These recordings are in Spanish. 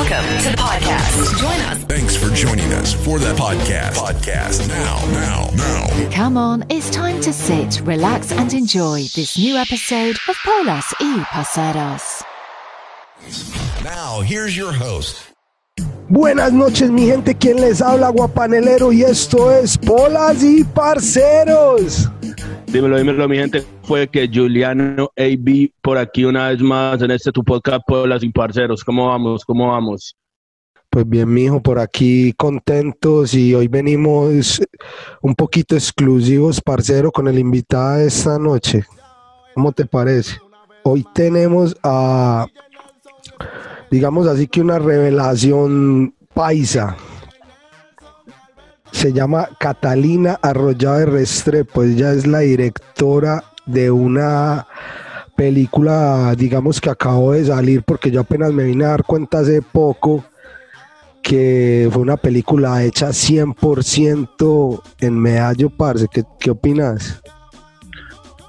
Welcome to the podcast. Join us. Thanks for joining us for the podcast. Podcast now, now, now. Come on, it's time to sit, relax, and enjoy this new episode of Polas y Parceros. Now, here's your host. Buenas noches, mi gente. ¿Quién les habla? Guapanelero. Y esto es Polas y Parceros. Dímelo, dímelo, mi gente. Fue que Juliano AB por aquí una vez más en este tu podcast Polas y Parceros. ¿Cómo vamos? ¿Cómo vamos? Pues bien, mijo, por aquí contentos y hoy venimos un poquito exclusivos, parcero, con el invitado de esta noche. ¿Cómo te parece? Hoy tenemos a, digamos así que una revelación paisa. Se llama Catalina Arroyave de Restrepo. Ella es la directora de una película, digamos que acabo de salir porque yo apenas me vine a dar cuenta hace poco que fue una película hecha 100% en Medallo, parce. ¿Qué, qué opinas?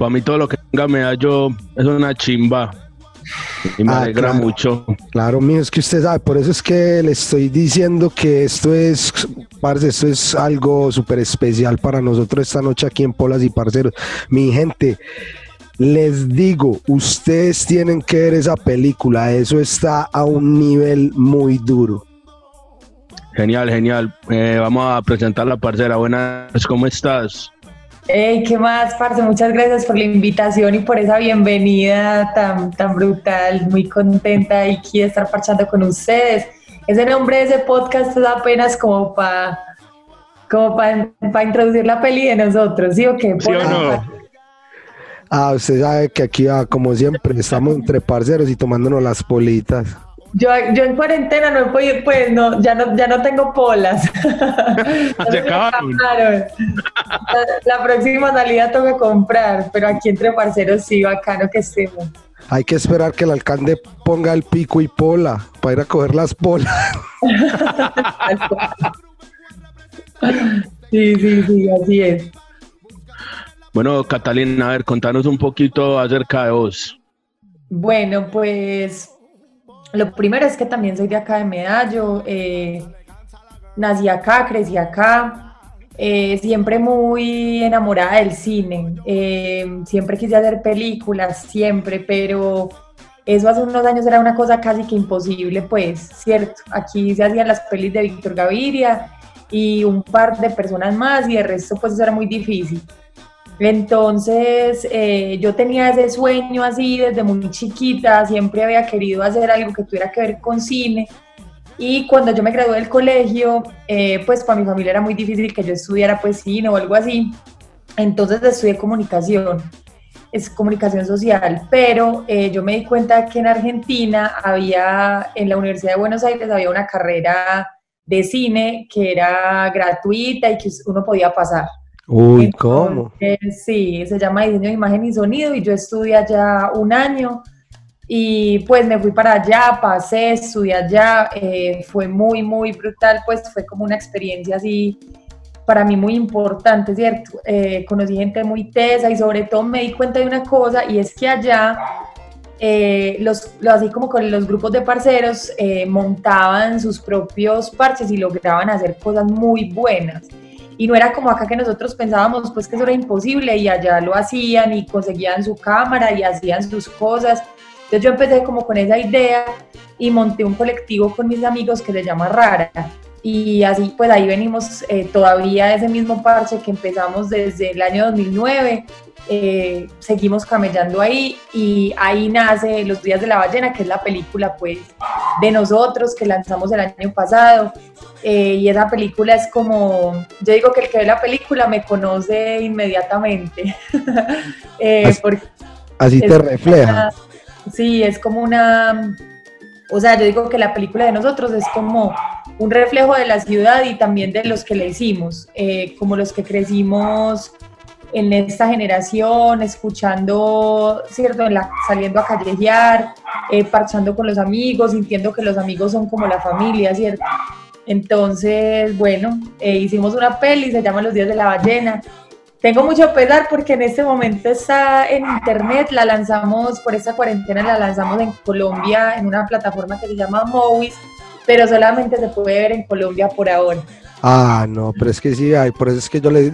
Para mí todo lo que tenga medallo es una chimba. Y me Ah, alegra claro. mucho. Claro, mío, es que usted sabe, por eso es que le estoy diciendo que esto es, parce, esto es algo súper especial para nosotros esta noche aquí en Polas y Parceros. Mi gente, les digo, ustedes tienen que ver esa película, eso está a un nivel muy duro. Genial, genial. Eh, vamos a presentar la parcera. Buenas, ¿cómo estás? Hey, ¿qué más, parce? Muchas gracias por la invitación y por esa bienvenida tan, tan brutal. Muy contenta y aquí de estar parchando con ustedes. Ese nombre de ese podcast es apenas como para como para introducir la peli de nosotros, ¿sí o qué? ¿Sí o no? Ah, usted sabe que aquí, ah, como siempre, estamos entre parceros y tomándonos las politas. Yo, yo en cuarentena no he podido, pues no, ya no, ya no tengo polas. Se acabaron. La, la próxima salida toca comprar, pero aquí entre parceros sí, bacano que estemos. Hay que esperar que el alcalde ponga el pico y pola para ir a coger las polas. Sí, sí, sí, así es. Bueno, Catalina, a ver, contanos un poquito acerca de vos. Bueno, pues lo primero es que también soy de acá de Medallo. eh, nací acá, crecí acá. eh, siempre muy enamorada del cine. eh, siempre quise hacer películas, siempre, pero eso hace unos años era una cosa casi que imposible, pues, ¿cierto? Aquí se hacían las pelis de Víctor Gaviria y un par de personas más y el resto pues eso era muy difícil. Entonces eh, yo tenía ese sueño así desde muy chiquita, siempre había querido hacer algo que tuviera que ver con cine. Y cuando yo me gradué del colegio, eh, pues para mi familia era muy difícil que yo estudiara pues cine o algo así, entonces estudié comunicación, es comunicación social, pero eh, yo me di cuenta que en Argentina había, en la Universidad de Buenos Aires había una carrera de cine que era gratuita y que uno podía pasar. Uy, ¿cómo? Sí, se llama diseño de imagen y sonido y yo estudié allá un año y pues me fui para allá, pasé, estudié allá, eh, fue muy, muy brutal, pues fue como una experiencia así para mí muy importante, ¿cierto? Eh, conocí gente muy tesa y sobre todo me di cuenta de una cosa y es que allá, eh, los, lo- así como con los grupos de parceros, eh, montaban sus propios parches y lograban hacer cosas muy buenas. Y no era como acá que nosotros pensábamos pues que eso era imposible y allá lo hacían y conseguían su cámara y hacían sus cosas. Entonces yo empecé como con esa idea y monté un colectivo con mis amigos que se llama Rara. Y así pues ahí venimos eh, todavía ese mismo parche que empezamos desde el año 2009. eh, seguimos camellando ahí y ahí nace Los Días de la Ballena, que es la película pues de nosotros que lanzamos el año pasado. Eh, y esa película es como, yo digo que el que ve la película me conoce inmediatamente. Eh, Así- te refleja. una- sí, es como una, o sea, yo digo que la película de nosotros es como un reflejo de la ciudad y también de los que le hicimos, eh, como los que crecimos en esta generación, escuchando, ¿cierto? La- saliendo a callejear, eh, parchando con los amigos, sintiendo que los amigos son como la familia, ¿cierto? Entonces, bueno, eh, hicimos una peli, se llama Los Días de la Ballena. Tengo mucho pesar porque en este momento está en internet, la lanzamos por esta cuarentena, la lanzamos en Colombia en una plataforma que se llama Movies pero solamente se puede ver en Colombia por ahora. Ah, no, pero es que sí hay, por eso es que yo le...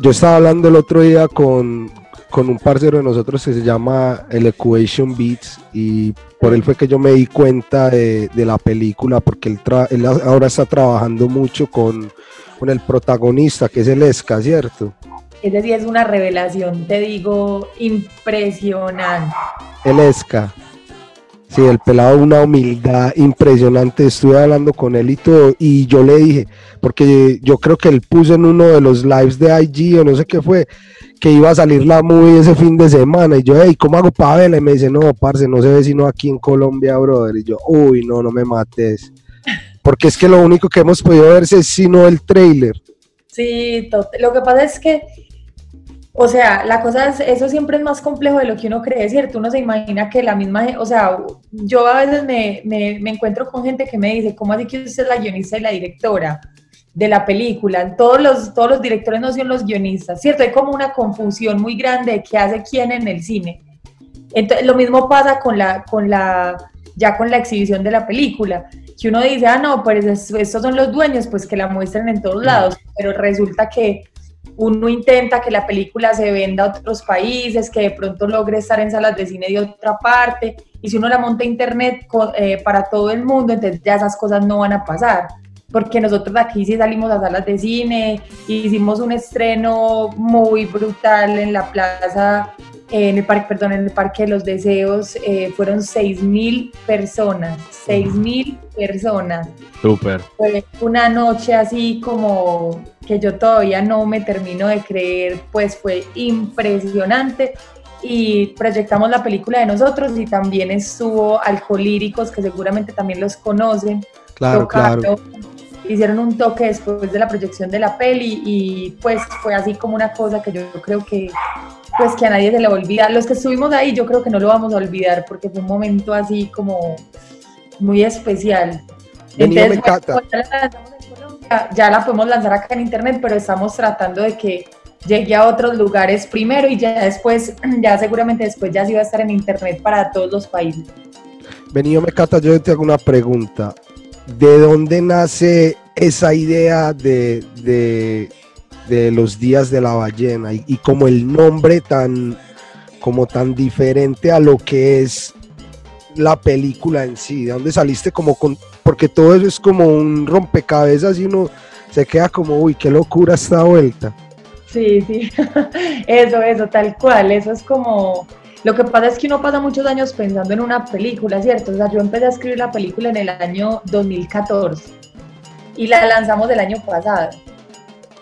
Yo estaba hablando el otro día con, con un parcero de nosotros que se llama el Equation Beats y por él fue que yo me di cuenta de, de la película porque él, tra- él ahora está trabajando mucho con, con el protagonista que es el Esca, ¿cierto? Ese sí es una revelación, te digo, impresionante. El Esca. Sí, el pelado una humildad impresionante. Estuve hablando con él y todo. Y yo le dije, porque yo creo que él puso en uno de los lives de IG o no sé qué fue, que iba a salir la movie ese fin de semana. Y yo, hey, ¿cómo hago para verla? Y me dice, no, parce, no se ve sino aquí en Colombia, brother. Y yo, uy, no, no me mates. Porque es que lo único que hemos podido ver es sino el trailer. Sí, lo que pasa es que, o sea, la cosa es, eso siempre es más complejo de lo que uno cree, ¿cierto? Uno se imagina que la misma, o sea, yo a veces me, me- me encuentro con gente que me dice, ¿cómo así que usted es la guionista y la directora de la película? Todos los, todos los directores no son los guionistas, ¿cierto? Hay como una confusión muy grande de qué hace quién en el cine. Entonces, lo mismo pasa con la, con la, ya con la exhibición de la película, que uno dice, ah, no, pues es- estos son los dueños, pues que la muestren en todos lados, pero resulta que uno intenta que la película se venda a otros países, que de pronto logre estar en salas de cine de otra parte, y si uno la monta a internet eh, para todo el mundo, entonces ya esas cosas no van a pasar. Porque nosotros aquí sí salimos a salas de cine, hicimos un estreno muy brutal en la plaza, en el parque, perdón, en el Parque de los Deseos, eh, fueron 6.000 personas, 6.000 personas Súper. fue una noche así como que yo todavía no me termino de creer, pues fue impresionante y proyectamos la película de nosotros y también estuvo Alcolíricos, que seguramente también los conocen, Claro, claro. Hicieron un toque después de la proyección de la peli y pues fue así como una cosa que yo creo que pues que a nadie se le olvida. Los que estuvimos ahí yo creo que no lo vamos a olvidar porque fue un momento así como muy especial. Vení, me encanta. pues, ya la lanzamos en Colombia, ya la podemos lanzar acá en internet, pero estamos tratando de que llegue a otros lugares primero y ya después, ya seguramente después ya sí va a estar en internet para todos los países. Vení, yo me cata, yo te hago una pregunta. ¿De dónde nace esa idea de, de, los días de la ballena y, y como el nombre tan como tan diferente a lo que es la película en sí? ¿De dónde saliste como con porque todo eso es como un rompecabezas y uno se queda como, uy, qué locura esta vuelta. Sí, sí, eso, eso, tal cual, eso es como, lo que pasa es que uno pasa muchos años pensando en una película, ¿cierto? O sea, yo empecé a escribir la película en el año 2014 y la lanzamos el año pasado.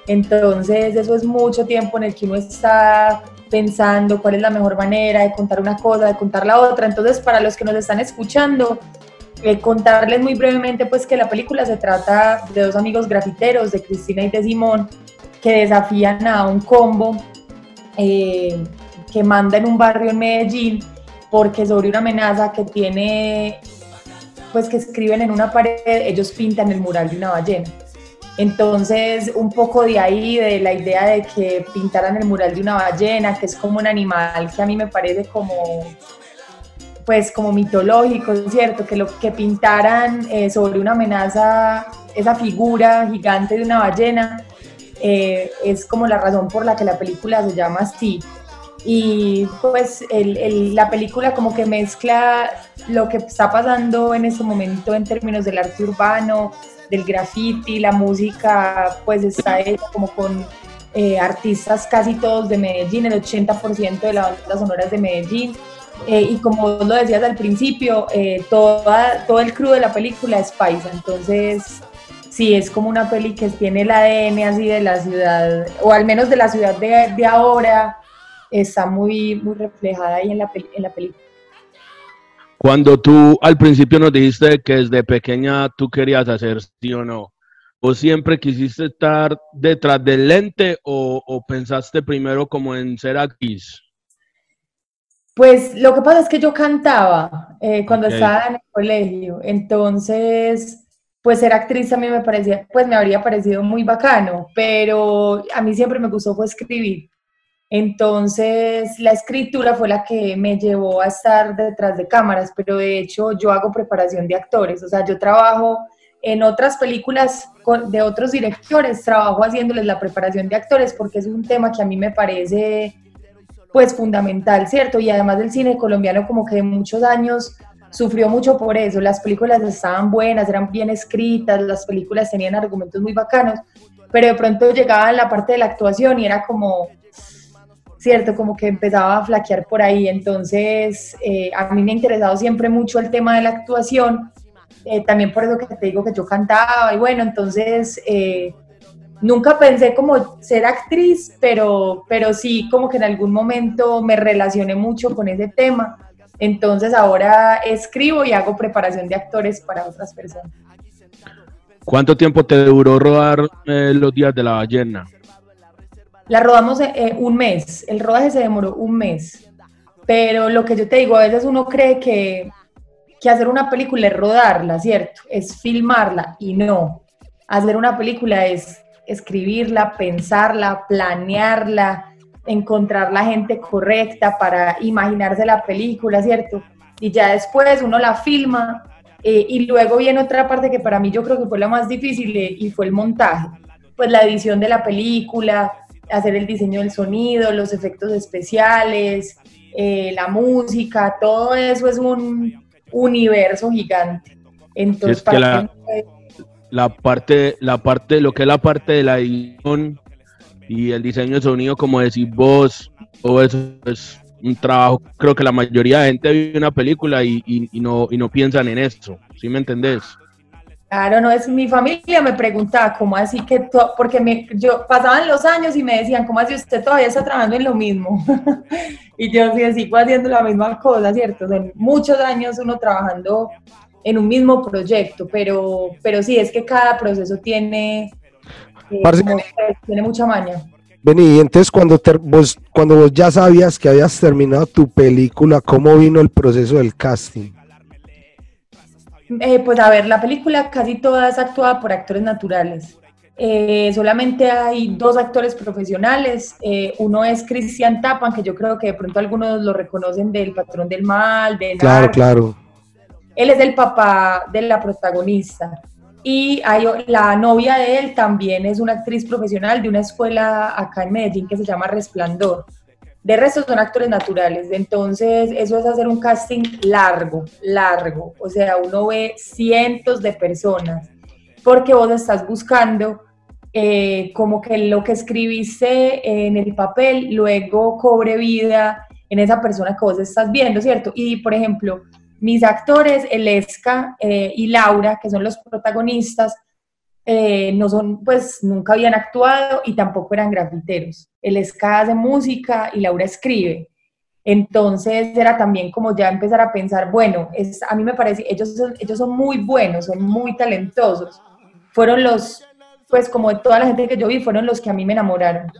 Entonces, eso es mucho tiempo en el que uno está pensando cuál es la mejor manera de contar una cosa, de contar la otra. Entonces, para los que nos están escuchando, eh, contarles muy brevemente pues que la película se trata de dos amigos grafiteros, de Cristina y de Simón, que desafían a un combo eh, que manda en un barrio en Medellín porque sobre una amenaza que tiene, pues que escriben en una pared, ellos pintan el mural de una ballena. Entonces, un poco de ahí, de la idea de que pintaran el mural de una ballena, que es como un animal que a mí me parece como, pues como mitológico, ¿cierto? Que lo que pintaran eh, sobre una amenaza, esa figura gigante de una ballena, eh, es como la razón por la que la película se llama así. Y pues el, el, la película como que mezcla lo que está pasando en este momento en términos del arte urbano, del graffiti, la música pues está hecha como con eh, artistas casi todos de Medellín, el 80% de la banda sonora es de Medellín. Eh, y como lo decías al principio, eh, toda, todo el crew de la película es paisa, entonces sí, es como una peli que tiene el ADN así de la ciudad, o al menos de la ciudad de, de ahora, está muy, muy reflejada ahí en la, en la película. Cuando tú al principio nos dijiste que desde pequeña tú querías hacer sí o no, ¿o siempre quisiste estar detrás del lente o, o pensaste primero como en ser actriz? Pues lo que pasa es que yo cantaba eh, cuando okay. estaba en el colegio, entonces pues ser actriz a mí me parecía, pues me habría parecido muy bacano, pero a mí siempre me gustó fue escribir. Entonces, la escritura fue la que me llevó a estar detrás de cámaras, pero de hecho yo hago preparación de actores, o sea, yo trabajo en otras películas de otros directores, trabajo haciéndoles la preparación de actores porque es un tema que a mí me parece pues fundamental, ¿cierto? Y además del cine colombiano como que de muchos años sufrió mucho por eso, las películas estaban buenas, eran bien escritas, las películas tenían argumentos muy bacanos, pero de pronto llegaba la parte de la actuación y era como, cierto, como que empezaba a flaquear por ahí, entonces eh, a mí me ha interesado siempre mucho el tema de la actuación, eh, también por eso que te digo que yo cantaba y bueno, entonces... Eh, nunca pensé como ser actriz, pero, pero sí como que en algún momento me relacioné mucho con ese tema entonces ahora escribo y hago preparación de actores para otras personas. ¿Cuánto tiempo te duró rodar eh, Los días de la ballena? La rodamos eh, un mes, el rodaje se demoró un mes, pero lo que yo te digo, a veces uno cree que, que hacer una película es rodarla, ¿cierto? Es filmarla y no. Hacer una película es escribirla, pensarla, planearla, encontrar la gente correcta para imaginarse la película, ¿cierto? Y ya después uno la filma eh, y luego viene otra parte que para mí yo creo que fue la más difícil eh, y fue el montaje, pues la edición de la película, hacer el diseño del sonido, los efectos especiales, eh, la música, todo eso es un universo gigante. Entonces, la, la, parte, la parte, lo que es la parte de la edición y el diseño de sonido, como decís vos, todo eso es un trabajo. Creo que la mayoría de gente ve una película y, y, no, y no piensan en eso, ¿sí me entendés? Claro, no es mi familia me preguntaba cómo así que porque me, yo pasaban los años y me decían cómo así usted todavía está trabajando en lo mismo y yo sí sigo haciendo la misma cosa, cierto, son muchos años uno trabajando en un mismo proyecto, pero pero sí es que cada proceso tiene tiene mucha maña. Vení, entonces cuando, vos, cuando vos ya sabías que habías terminado tu película, ¿cómo vino el proceso del casting? Eh, pues a ver, la película casi toda es actuada por actores naturales. Eh, solamente hay dos actores profesionales. Eh, uno es Cristian Tapan, que yo creo que de pronto algunos lo reconocen del Patrón del Mal, de Claro, claro. Él es el papá de la protagonista y hay, la novia de él también es una actriz profesional de una escuela acá en Medellín que se llama Resplandor. De resto son actores naturales, entonces eso es hacer un casting largo, largo, o sea, uno ve cientos de personas, porque vos estás buscando eh, como que lo que escribiste en el papel luego cobre vida en esa persona que vos estás viendo, ¿cierto? Y por ejemplo, mis actores, Eleska eh, y Laura, que son los protagonistas, eh, no son, pues nunca habían actuado y tampoco eran grafiteros. Eleska hace música y Laura escribe. Entonces era también como ya empezar a pensar, bueno, es, a mí me parece, ellos son, ellos son muy buenos, son muy talentosos. Fueron los, pues como toda la gente que yo vi, fueron los que a mí me enamoraron.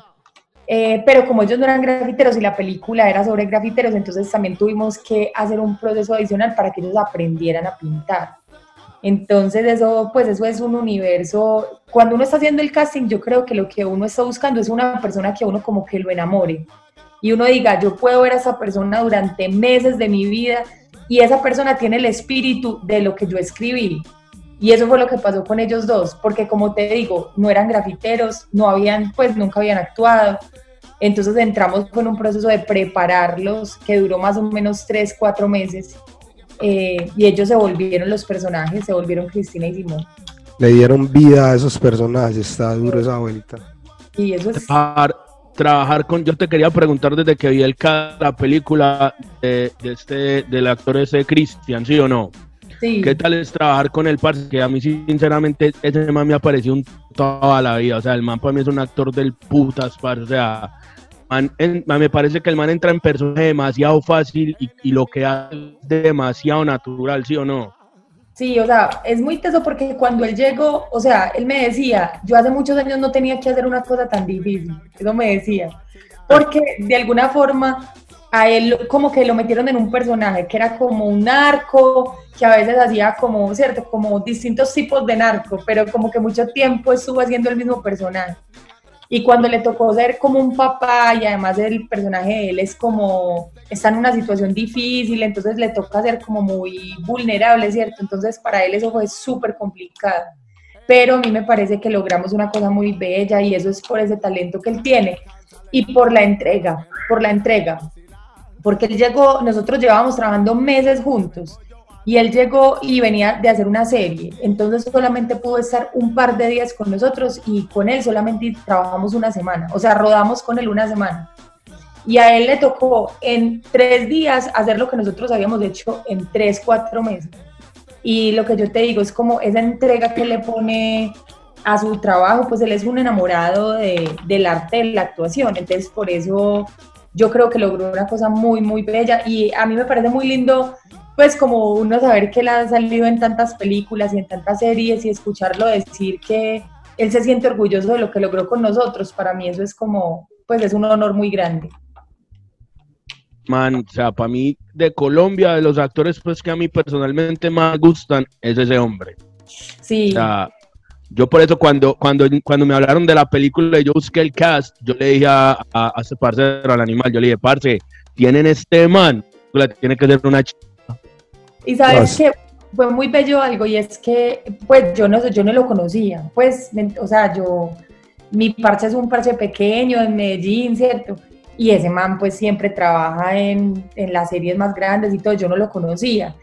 Eh, pero como ellos no eran grafiteros y la película era sobre grafiteros, entonces también tuvimos que hacer un proceso adicional para que ellos aprendieran a pintar. Entonces eso, pues eso es un universo. Cuando uno está haciendo el casting, yo creo que lo que uno está buscando es una persona que uno como que lo enamore y uno diga, yo puedo ver a esa persona durante meses de mi vida y esa persona tiene el espíritu de lo que yo escribí. Y eso fue lo que pasó con ellos dos, porque como te digo, no eran grafiteros, no habían, pues nunca habían actuado. Entonces entramos con un proceso de prepararlos que duró más o menos tres, cuatro meses. Eh, y ellos se volvieron los personajes, se volvieron Cristina y Simón. Le dieron vida a esos personajes, está duro esa vuelta. Y eso es... Trabajar, con, yo te quería preguntar desde que vi el, la película de, de este, del actor ese Cristian, ¿sí o no? ¿Qué tal es trabajar con el parce? Que a mí, sinceramente, ese man me ha parecido un toda la vida. O sea, el man para mí es un actor del putas, parce. O sea, me parece que el man entra en personaje demasiado fácil y, lo que hace demasiado natural, ¿sí o no? Sí, o sea, es muy teso porque cuando él llegó, o sea, él me decía, yo hace muchos años no tenía que hacer una cosa tan difícil, eso me decía, porque de alguna forma a él como que lo metieron en un personaje que era como un narco, que a veces hacía como, ¿cierto? Como distintos tipos de narco, pero como que mucho tiempo estuvo haciendo el mismo personaje. Y cuando le tocó ser como un papá y además el personaje de él es como, está en una situación difícil, entonces le toca ser como muy vulnerable, ¿cierto? Entonces para él eso fue súper complicado. Pero a mí me parece que logramos una cosa muy bella y eso es por ese talento que él tiene y por la entrega, por la entrega. Porque él llegó, nosotros llevábamos trabajando meses juntos y él llegó y venía de hacer una serie, entonces solamente pudo estar un par de días con nosotros y con él solamente trabajamos una semana, o sea, rodamos con él una semana. Y a él le tocó en tres días hacer lo que nosotros habíamos hecho en tres, cuatro meses. Y lo que yo te digo es como esa entrega que le pone a su trabajo, pues él es un enamorado de, del arte de la actuación, entonces por eso yo creo que logró una cosa muy, muy bella y a mí me parece muy lindo pues como uno saber que él ha salido en tantas películas y en tantas series y escucharlo decir que él se siente orgulloso de lo que logró con nosotros, para mí eso es como, pues es un honor muy grande. Man, o sea, para mí de Colombia, de los actores pues que a mí personalmente más gustan, es ese hombre. Sí. O sea, yo por eso cuando, cuando, cuando me hablaron de la película y yo busqué el cast, yo le dije a, a, a ese parcero, al animal, yo le dije, parce, tienen este man, tiene que ser una y sabes que fue muy bello algo y es que pues yo no, yo no lo conocía, pues, o sea, yo, mi parche es un parche pequeño en Medellín, ¿cierto? Y ese man pues siempre trabaja en, en las series más grandes y todo, yo no lo conocía.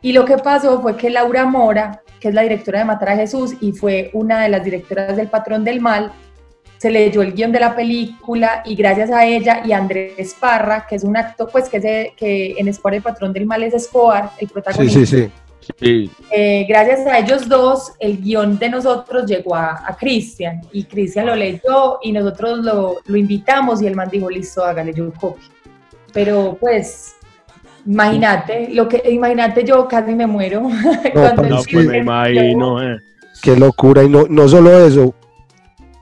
Y lo que pasó fue que Laura Mora, que es la directora de Matar a Jesús y fue una de las directoras del Patrón del Mal, se leyó el guion de la película y gracias a ella y a Andrés Parra, que es un actor, pues que, se, que en Escobar el patrón del mal es Escobar, el protagonista. Sí, sí, sí. Eh, gracias a ellos dos, el guion de nosotros llegó a, a Cristian y Cristian lo leyó y nosotros lo, lo, invitamos y el man dijo, listo, hágale yo copia. Pero pues, imagínate, lo que, imagínate yo casi me muero. No, no pues me imagino, eh. Qué locura, y no, no solo eso,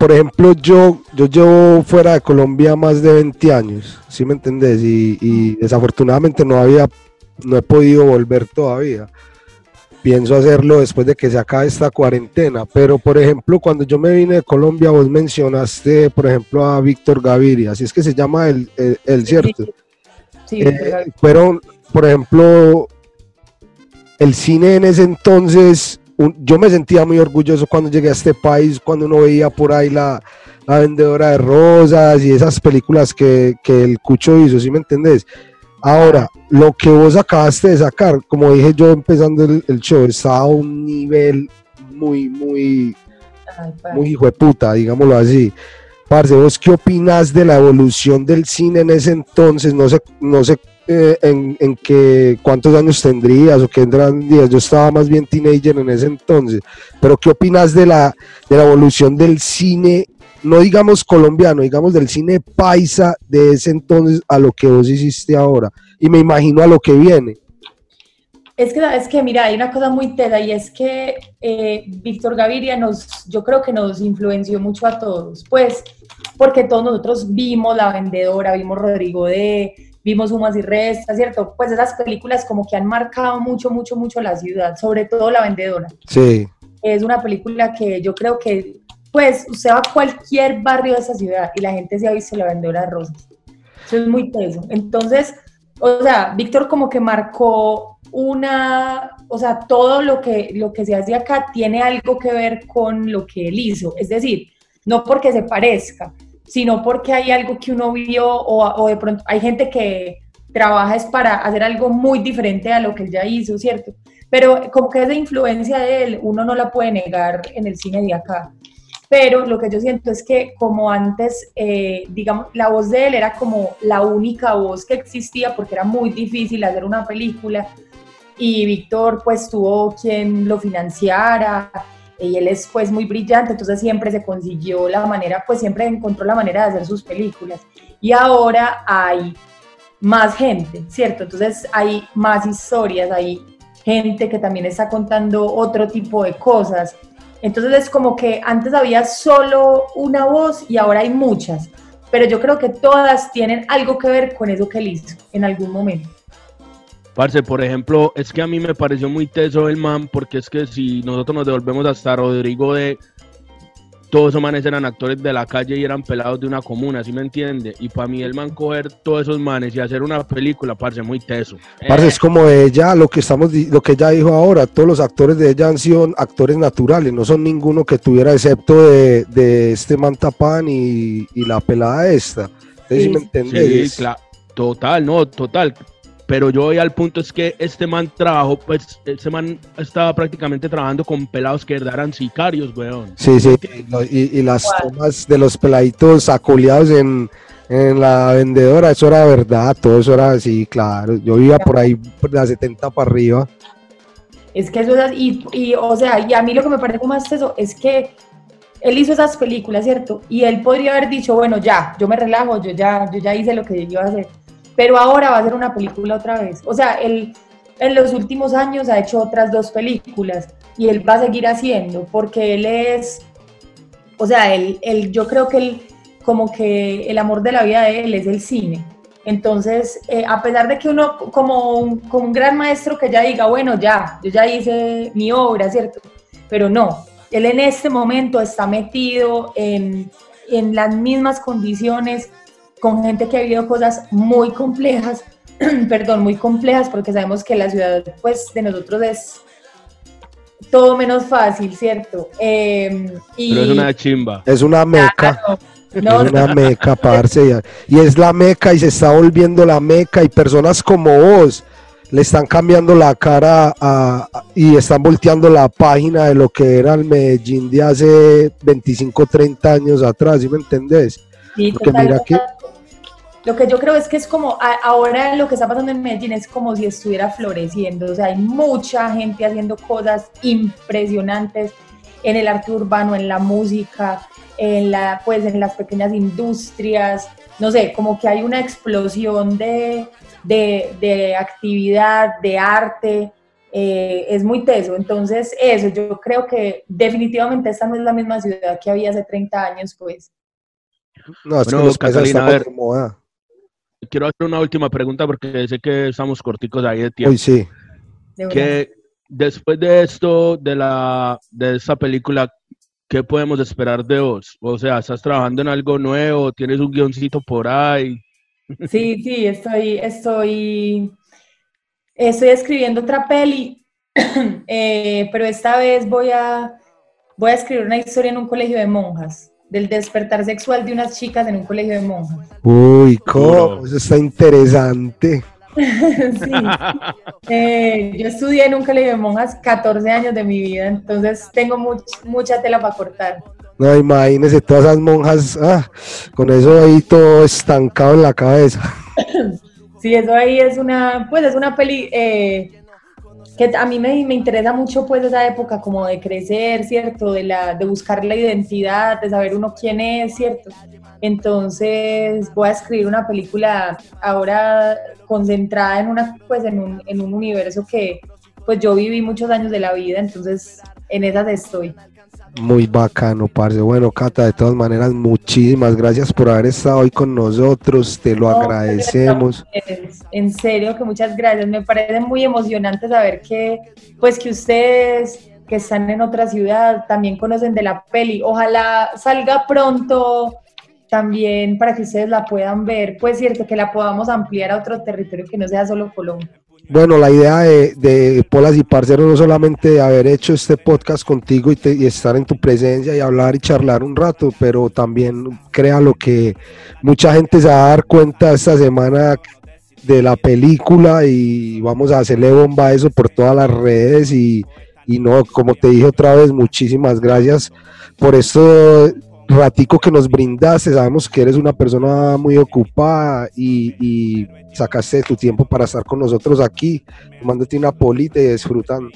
por ejemplo, yo, yo llevo fuera de Colombia más de 20 años, ¿sí me entendés? Y, y, desafortunadamente no había, no he podido volver todavía. Pienso hacerlo después de que se acabe esta cuarentena, pero por ejemplo, cuando yo me vine de Colombia, vos mencionaste, por ejemplo, a Víctor Gaviria, así es que se llama el, el, el cierto. Sí, eh, fueron, por ejemplo, el cine en ese entonces yo me sentía muy orgulloso cuando llegué a este país, cuando uno veía por ahí la, la vendedora de rosas y esas películas que, que, el Cucho hizo, ¿sí me entendés? Ahora, lo que vos acabaste de sacar, como dije yo empezando el, el show, está a un nivel muy, muy, Ay, muy hijo de puta, digámoslo así. Parce, ¿vos qué opinas de la evolución del cine en ese entonces? No sé, no sé eh, en, en que cuántos años tendrías o qué días. Yo estaba más bien teenager en ese entonces. Pero ¿qué opinas de la, de la evolución del cine, no digamos colombiano, digamos del cine paisa de ese entonces a lo que vos hiciste ahora? Y me imagino a lo que viene. Es que, es que, mira, hay una cosa muy tela y es que eh, Víctor Gaviria nos, yo creo que nos influenció mucho a todos, pues, porque todos nosotros vimos La Vendedora, vimos Rodrigo de, vimos Humas y Restas, ¿cierto? Pues esas películas como que han marcado mucho, mucho, mucho la ciudad, sobre todo La Vendedora. Sí. Es una película que yo creo que, pues, usted va a cualquier barrio de esa ciudad y la gente se ha visto La Vendedora de Rosas. Eso es muy teso. Entonces, o sea, Víctor como que marcó una, o sea, todo lo que, lo que se hace acá tiene algo que ver con lo que él hizo. Es decir, no porque se parezca, sino porque hay algo que uno vio o, de pronto hay gente que trabaja es para hacer algo muy diferente a lo que él ya hizo, ¿cierto? Pero como que esa influencia de él uno no la puede negar en el cine de acá. Pero lo que yo siento es que como antes, eh, digamos, la voz de él era como la única voz que existía porque era muy difícil hacer una película y Víctor pues tuvo quien lo financiara y él es pues muy brillante, entonces siempre se consiguió la manera, pues siempre encontró la manera de hacer sus películas. Y ahora hay más gente, ¿cierto? Entonces hay más historias, hay gente que también está contando otro tipo de cosas. Entonces es como que antes había solo una voz y ahora hay muchas, pero yo creo que todas tienen algo que ver con eso que él hizo en algún momento. Parce, por ejemplo, es que a mí me pareció muy teso el man, porque es que si nosotros nos devolvemos hasta Rodrigo de todos esos manes eran actores de la calle y eran pelados de una comuna, ¿sí me entiende? Y para mí el man coger todos esos manes y hacer una película, parce, muy teso. Parce, Eh, es como ella, lo que estamos, lo que ella dijo ahora, todos los actores de ella han sido actores naturales, no son ninguno que tuviera excepto de, de este Mantapán y, y la pelada esta. Entonces, ¿sí me entendés? Sí, claro, total, no, total. Pero yo voy al punto es que este man trabajó, pues, este man estaba prácticamente trabajando con pelados que eran sicarios, weón. Sí, sí, y, y las tomas de los peladitos aculeados en, en la vendedora, eso era verdad, todo eso era así, claro. Yo vivía por ahí, por las 70 para arriba. Es que eso es, y, y, o sea, y a mí lo que me parece más eso es que él hizo esas películas, ¿cierto? Y él podría haber dicho, bueno, ya, yo me relajo, yo ya, yo ya hice lo que iba a hacer, pero ahora va a hacer una película otra vez. O sea, él en los últimos años ha hecho otras dos películas y él va a seguir haciendo porque él es, o sea, él, él yo creo que él, como que el amor de la vida de él es el cine. Entonces, eh, a pesar de que uno, como un, como un gran maestro que ya diga, bueno, ya, yo ya hice mi obra, ¿cierto? Pero no, él en este momento está metido en, en las mismas condiciones con gente que ha vivido cosas muy complejas, perdón, muy complejas, porque sabemos que la ciudad, pues, de nosotros es todo menos fácil, ¿cierto? Eh, y, Pero es una chimba. Es una meca. Claro, no, es una meca, parce. Y es la meca y se está volviendo la meca y personas como vos le están cambiando la cara a- a- y están volteando la página de lo que era el Medellín de hace 25, 30 años atrás, ¿sí me entendés? Sí, Porque mira que- total. Lo que yo creo es que es como, a- ahora lo que está pasando en Medellín es como si estuviera floreciendo, o sea, hay mucha gente haciendo cosas impresionantes en el arte urbano, en la música, en, la, pues, en las pequeñas industrias, no sé, como que hay una explosión de, de, de actividad, de arte, eh, es muy teso. Entonces, eso, yo creo que definitivamente esta no es la misma ciudad que había hace 30 años, pues. No, es que Bueno, los paisas Catalina, a ver. como moda. Quiero hacer una última pregunta porque sé que estamos corticos ahí de tiempo. Uy, sí. que después de esto, de la de esta película, ¿qué podemos esperar de vos? O sea, ¿estás trabajando en algo nuevo? ¿Tienes un guioncito por ahí? Sí, sí, estoy, estoy, estoy escribiendo otra peli, eh, pero esta vez voy a, voy a escribir una historia en un colegio de monjas, del despertar sexual de unas chicas en un colegio de monjas. Uy, ¿cómo? Eso está interesante. Sí. Eh, yo estudié en un colegio de monjas 14 años de mi vida, entonces tengo much- mucha tela para cortar. No, imagínese todas esas monjas, ah, con eso ahí todo estancado en la cabeza. Sí, eso ahí es una, pues es una peli eh, que a mí me, me interesa mucho pues esa época como de crecer, ¿cierto? De, la, de buscar la identidad, de saber uno quién es, ¿cierto? Entonces voy a escribir una película ahora concentrada en, una, pues, en, un, en un universo que pues yo viví muchos años de la vida, entonces en esas estoy. Muy bacano, parce. Bueno, Cata, de todas maneras, muchísimas gracias por haber estado hoy con nosotros. Te lo No, agradecemos. En serio, que muchas gracias. Me parece muy emocionante saber que, pues, que ustedes que están en otra ciudad también conocen de la peli. Ojalá salga pronto también para que ustedes la puedan ver. Pues cierto, que la podamos ampliar a otro territorio que no sea solo Colombia. Bueno, la idea de, de Polas y Parceros no solamente de haber hecho este podcast contigo y, te- y estar en tu presencia y hablar y charlar un rato, pero también crea lo que mucha gente se va a dar cuenta esta semana de la película y vamos a hacerle bomba a eso por todas las redes y, y no, como te dije otra vez, muchísimas gracias por esto ratico que nos brindaste, sabemos que eres una persona muy ocupada y, y sacaste tu tiempo para estar con nosotros aquí, tomándote una polita y disfrutando.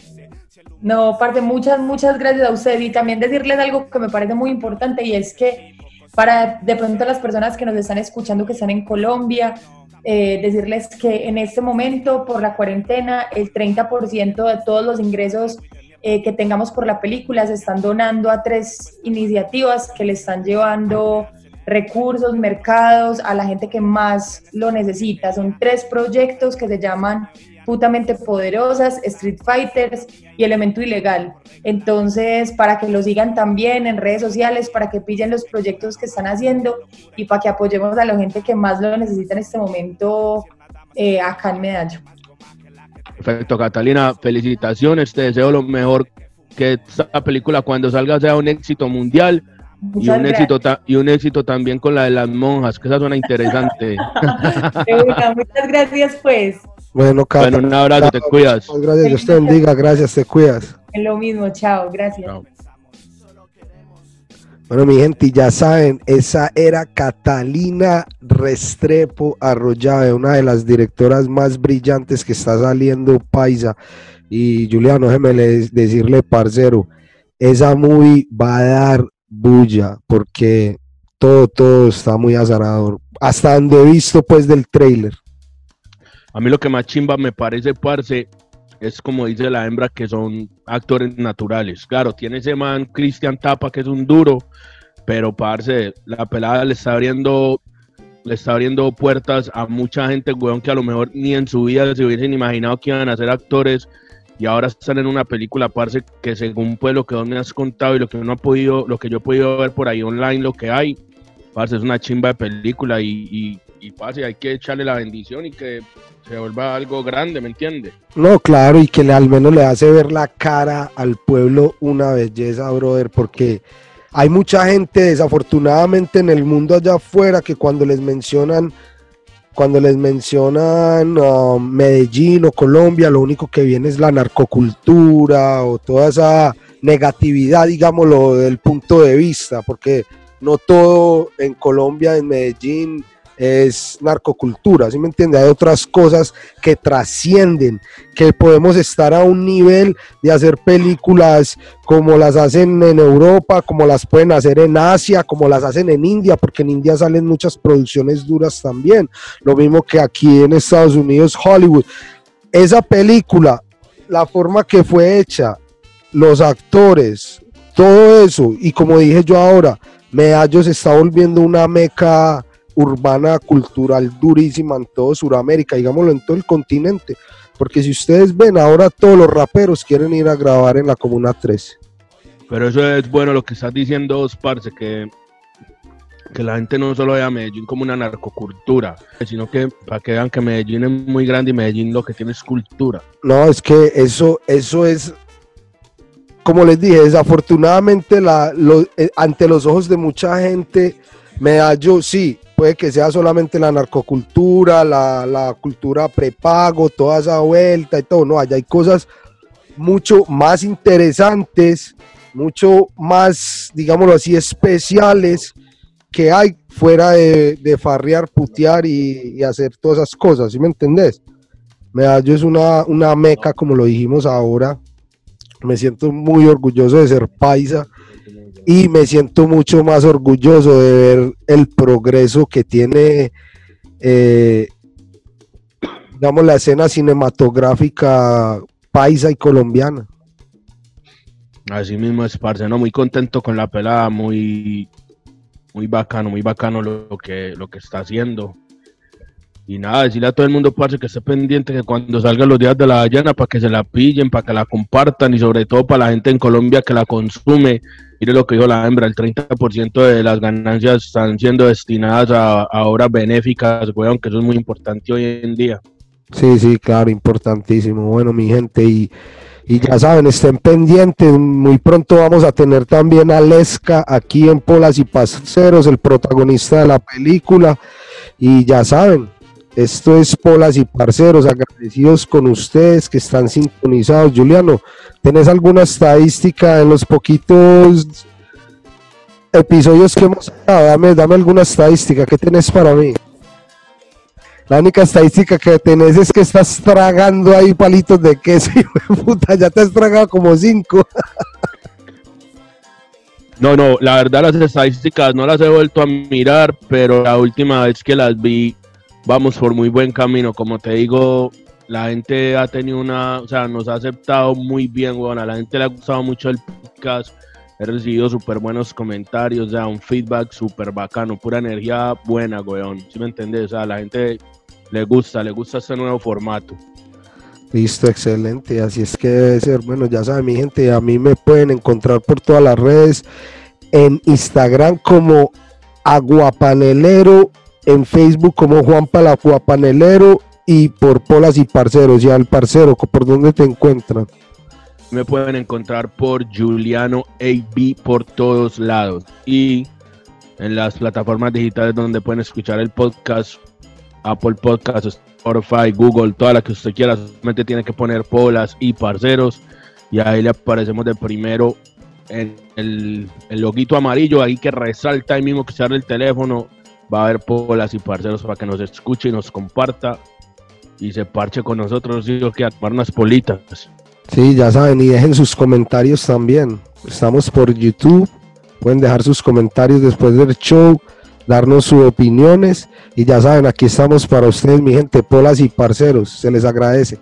No, parte, muchas, muchas gracias a usted y también decirles algo que me parece muy importante y es que para de pronto las personas que nos están escuchando que están en Colombia, eh, decirles que en este momento por la cuarentena el 30% de todos los ingresos eh, que tengamos por la película se están donando a tres iniciativas que le están llevando recursos, mercados a la gente que más lo necesita. Son tres proyectos que se llaman putamente poderosas, Street Fighters y Elemento Ilegal. Entonces, para que lo sigan también en redes sociales, para que pillen los proyectos que están haciendo y para que apoyemos a la gente que más lo necesita en este momento eh, acá en Medallo. Perfecto, Catalina, felicitaciones, te deseo lo mejor que esta película cuando salga sea un éxito mundial y un, éxito y un éxito también con la de las monjas, que esa suena interesante. muchas gracias pues. Bueno, bueno, un abrazo, te cuidas. Gracias, Dios te bendiga, gracias, te cuidas. Es lo mismo, chao, gracias. Bueno, mi gente, ya saben, esa era Catalina Restrepo Arroyave, una de las directoras más brillantes que está saliendo paisa. Y Juliano, déjeme decirle, parcero, esa movie va a dar bulla porque todo, todo está muy azarador. Hasta donde he visto pues del trailer. A mí lo que más chimba me parece, parce, es como dice la hembra, que son actores naturales. Claro, tiene ese man Cristian Tapa, que es un duro, pero parce, la pelada le está abriendo le está abriendo puertas a mucha gente, weón, que a lo mejor ni en su vida se hubiesen imaginado que iban a ser actores y ahora están en una película, parce, que según pues lo que vos me has contado y lo que uno ha podido, lo que yo he podido ver por ahí online, lo que hay, parce, es una chimba de película y, y, y hay que echarle la bendición y que se vuelva algo grande, ¿me entiende? No, claro, y que al menos le hace ver la cara al pueblo una belleza, brother, porque hay mucha gente desafortunadamente en el mundo allá afuera que cuando les mencionan cuando les mencionan um, Medellín o Colombia, lo único que viene es la narcocultura o toda esa negatividad, digámoslo, del punto de vista, porque no todo en Colombia, en Medellín, es narcocultura, ¿sí me entiende? Hay otras cosas que trascienden, que podemos estar a un nivel de hacer películas como las hacen en Europa, como las pueden hacer en Asia, como las hacen en India, porque en India salen muchas producciones duras también, lo mismo que aquí en Estados Unidos, Hollywood. Esa película, la forma que fue hecha, los actores, todo eso, y como dije yo ahora, Medallo se está volviendo una meca urbana cultural durísima en todo Sudamérica, digámoslo en todo el continente. Porque si ustedes ven, ahora todos los raperos quieren ir a grabar en la Comuna 13. Pero eso es bueno lo que estás diciendo, parce, que, que la gente no solo vea a Medellín como una narcocultura, sino que para que vean que Medellín es muy grande y Medellín lo que tiene es cultura. No, es que eso, eso es, como les dije, desafortunadamente la, eh, ante los ojos de mucha gente, Medallo sí, puede que sea solamente la narcocultura, la, cultura prepago, toda esa vuelta y todo, no, allá hay cosas mucho más interesantes, mucho más, digámoslo así, especiales que hay fuera de, farrear, putear y, hacer todas esas cosas, ¿sí me entendés? Medallo es una, una meca, como lo dijimos ahora, me siento muy orgulloso de ser paisa y me siento mucho más orgulloso de ver el progreso que tiene, eh, digamos, la escena cinematográfica paisa y colombiana. Así mismo es, parce. Muy contento con la pelada, muy, muy bacano, muy bacano lo, que, lo que está haciendo. Y nada, decirle a todo el mundo, parce, que esté pendiente que cuando salgan los días de la ballena, para que se la pillen, para que la compartan y sobre todo para la gente en Colombia que la consume. Mire lo que dijo la hembra, el 30% de las ganancias están siendo destinadas a, obras benéficas, weón, que eso es muy importante hoy en día. Sí, sí, claro, importantísimo. Bueno, mi gente, y, ya saben, estén pendientes. Muy pronto vamos a tener también a Lesca aquí en Polas y Paseros, el protagonista de la película. Y ya saben, esto es Polas y Parceros, agradecidos con ustedes que están sintonizados. Juliano, ¿tenés alguna estadística en los poquitos episodios que hemos dado? Dame, dame alguna estadística, ¿qué tenés para mí? La única estadística que tenés es que estás tragando ahí palitos de queso, puta, ya te has tragado como cinco. No, no, la verdad las estadísticas no las he vuelto a mirar, pero la última vez que las vi vamos por muy buen camino. Como te digo, la gente ha tenido una, o sea, nos ha aceptado muy bien, weón. A la gente le ha gustado mucho el podcast. He recibido súper buenos comentarios, o un feedback súper bacano, pura energía buena, weón. ¿Sí me entiendes? O sea, a la gente le gusta, le gusta este nuevo formato. Listo, excelente. Así es que debe ser. Bueno, ya saben, mi gente, a mí me pueden encontrar por todas las redes. En Instagram como Aguapanelero, en Facebook como Juan Palaguapanelero y por Polas y Parceros. Y al parcero, ¿por dónde te encuentran? Me pueden encontrar por Juliano AB por todos lados. Y en las plataformas digitales donde pueden escuchar el podcast, Apple Podcasts, Spotify, Google, toda la que usted quiera, solamente tiene que poner Polas y Parceros y ahí le aparecemos de primero en el, el loguito amarillo ahí que resalta ahí mismo que se abre el teléfono, va a haber Polas y Parceros para que nos escuche y nos comparta y se parche con nosotros, digo que a tomar unas politas. Sí, ya saben, y dejen sus comentarios también. Estamos por YouTube, pueden dejar sus comentarios después del show darnos sus opiniones y ya saben, aquí estamos para ustedes, mi gente, polas y parceros, se les agradece.